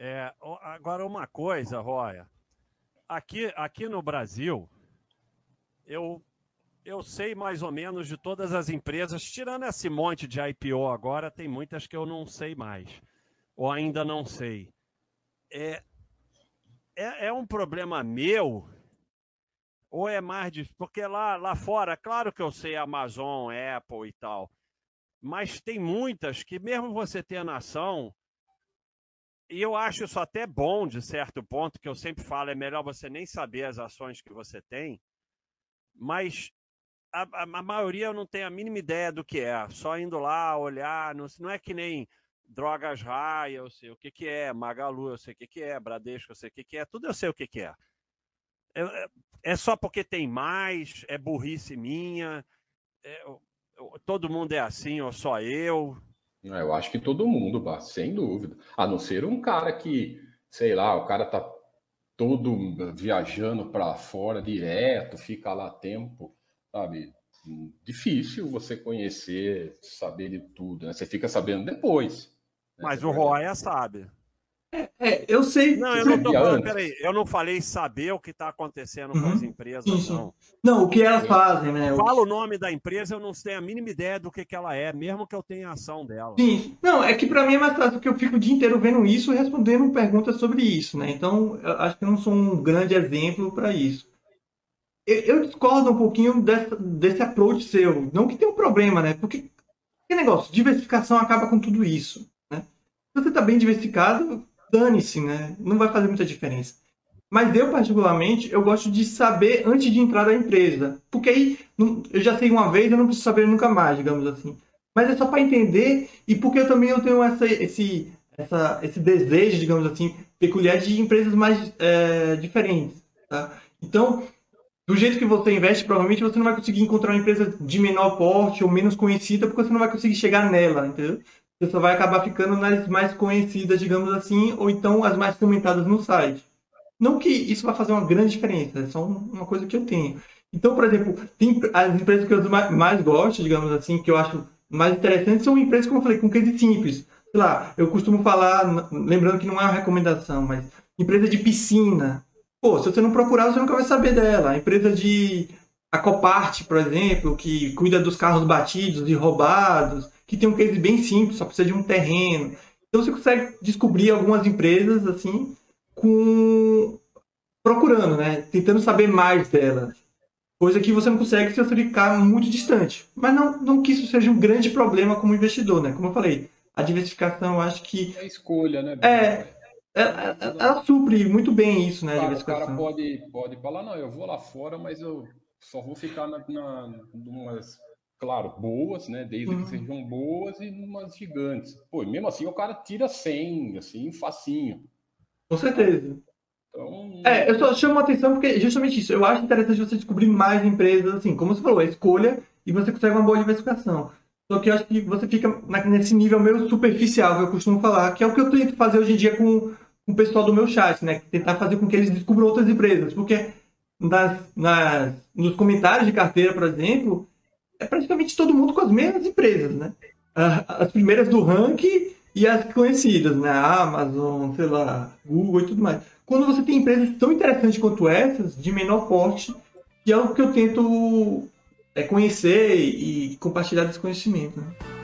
É, agora, uma coisa, Roya. Aqui, aqui no Brasil, eu, eu sei mais ou menos de todas as empresas, tirando esse monte de IPO agora, tem muitas que eu não sei mais, ou ainda não sei. É, é, é um problema meu, ou é mais difícil? Porque lá, lá fora, claro que eu sei Amazon, Apple e tal, mas tem muitas que, mesmo você tendo ação, e eu acho isso até bom, de certo ponto, que eu sempre falo, é melhor você nem saber as ações que você tem, mas a, a, a maioria não tenho a mínima ideia do que é, só indo lá, olhar, não, não é que nem Drogas Raia, eu sei o que, que é, Magalu, eu sei o que, que é, Bradesco, eu sei o que, que é, tudo eu sei o que, que é. É, é, é só porque tem mais, é burrice minha, é, todo mundo é assim, ou só eu? Ah, eu acho que todo mundo, sem dúvida. A não ser um cara que, sei lá, o cara tá todo viajando para fora direto, fica lá tempo, sabe? Difícil você conhecer, saber de tudo, né? Você fica sabendo depois. Né? Mas o Roya sabe. É, é, eu sei. Não, eu não tô falando, peraí, eu não falei saber o que está acontecendo uhum. com as empresas, sim, sim. não. Não, o que elas fazem, né? Fala o nome da empresa, eu não tenho a mínima ideia do que, que ela é, mesmo que eu tenha ação dela. Sim, não, é que para mim é mais fácil, porque eu fico o dia inteiro vendo isso e respondendo perguntas sobre isso, né? Então, eu acho que eu não sou um grande exemplo para isso. Eu, eu, discordo um pouquinho desse, desse approach seu. Não que tenha um problema, né? Porque, que negócio, diversificação acaba com tudo isso, né? Se você está bem diversificado, dane-se, né? Não vai fazer muita diferença. Mas eu, particularmente, eu gosto de saber antes de entrar na empresa. Porque aí eu já sei uma vez, eu não preciso saber nunca mais, digamos assim. Mas é só para entender e porque eu também eu tenho essa, esse, essa, esse desejo, digamos assim, peculiar de empresas mais é, diferentes. Tá? Então, do jeito que você investe, provavelmente você não vai conseguir encontrar uma empresa de menor porte ou menos conhecida, porque você não vai conseguir chegar nela, entendeu? Você só vai acabar ficando nas mais conhecidas, digamos assim, ou então as mais comentadas no site. Não que isso vai fazer uma grande diferença, é só uma coisa que eu tenho. Então, por exemplo, tem as empresas que eu mais gosto, digamos assim, que eu acho mais interessantes, são empresas, como eu falei, com case simples. Sei lá, eu costumo falar, lembrando que não é uma recomendação, mas empresa de piscina. Pô, se você não procurar, você nunca vai saber dela. empresa de a Copart, por exemplo, que cuida dos carros batidos e roubados que tem um case bem simples, só precisa de um terreno. Então você consegue descobrir algumas empresas assim com procurando, né? Tentando saber mais delas. Coisa que você não consegue se você ficar muito distante. Mas não, não que isso seja um grande problema como investidor, né? Como eu falei, a diversificação acho que. É escolha, né? É. Ela, ela, supre muito bem isso, né? Claro, o cara pode, pode falar, não, eu vou lá fora, mas eu só vou ficar na, na, numas claro, boas, né? Desde uhum. que sejam boas e umas gigantes. Pô, mesmo assim o cara tira 100, assim, facinho. Com certeza. Então... É, eu só chamo a atenção porque justamente isso. Eu acho interessante você descobrir mais empresas, assim, como você falou, a escolha e você consegue uma boa diversificação. Só que eu acho que você fica nesse nível meio superficial, que eu costumo falar, que é o que eu tento fazer hoje em dia com, com o pessoal do meu chat, né? Tentar fazer com que eles descubram outras empresas. Porque nas, nas, nos comentários de carteira, por exemplo, é praticamente todo mundo com as mesmas empresas, né? As primeiras do ranking e as conhecidas, né? Amazon, sei lá, Google e tudo mais. Quando você tem empresas tão interessantes quanto essas, de menor porte, que é o que eu tento é, conhecer e compartilhar desse conhecimento. Né?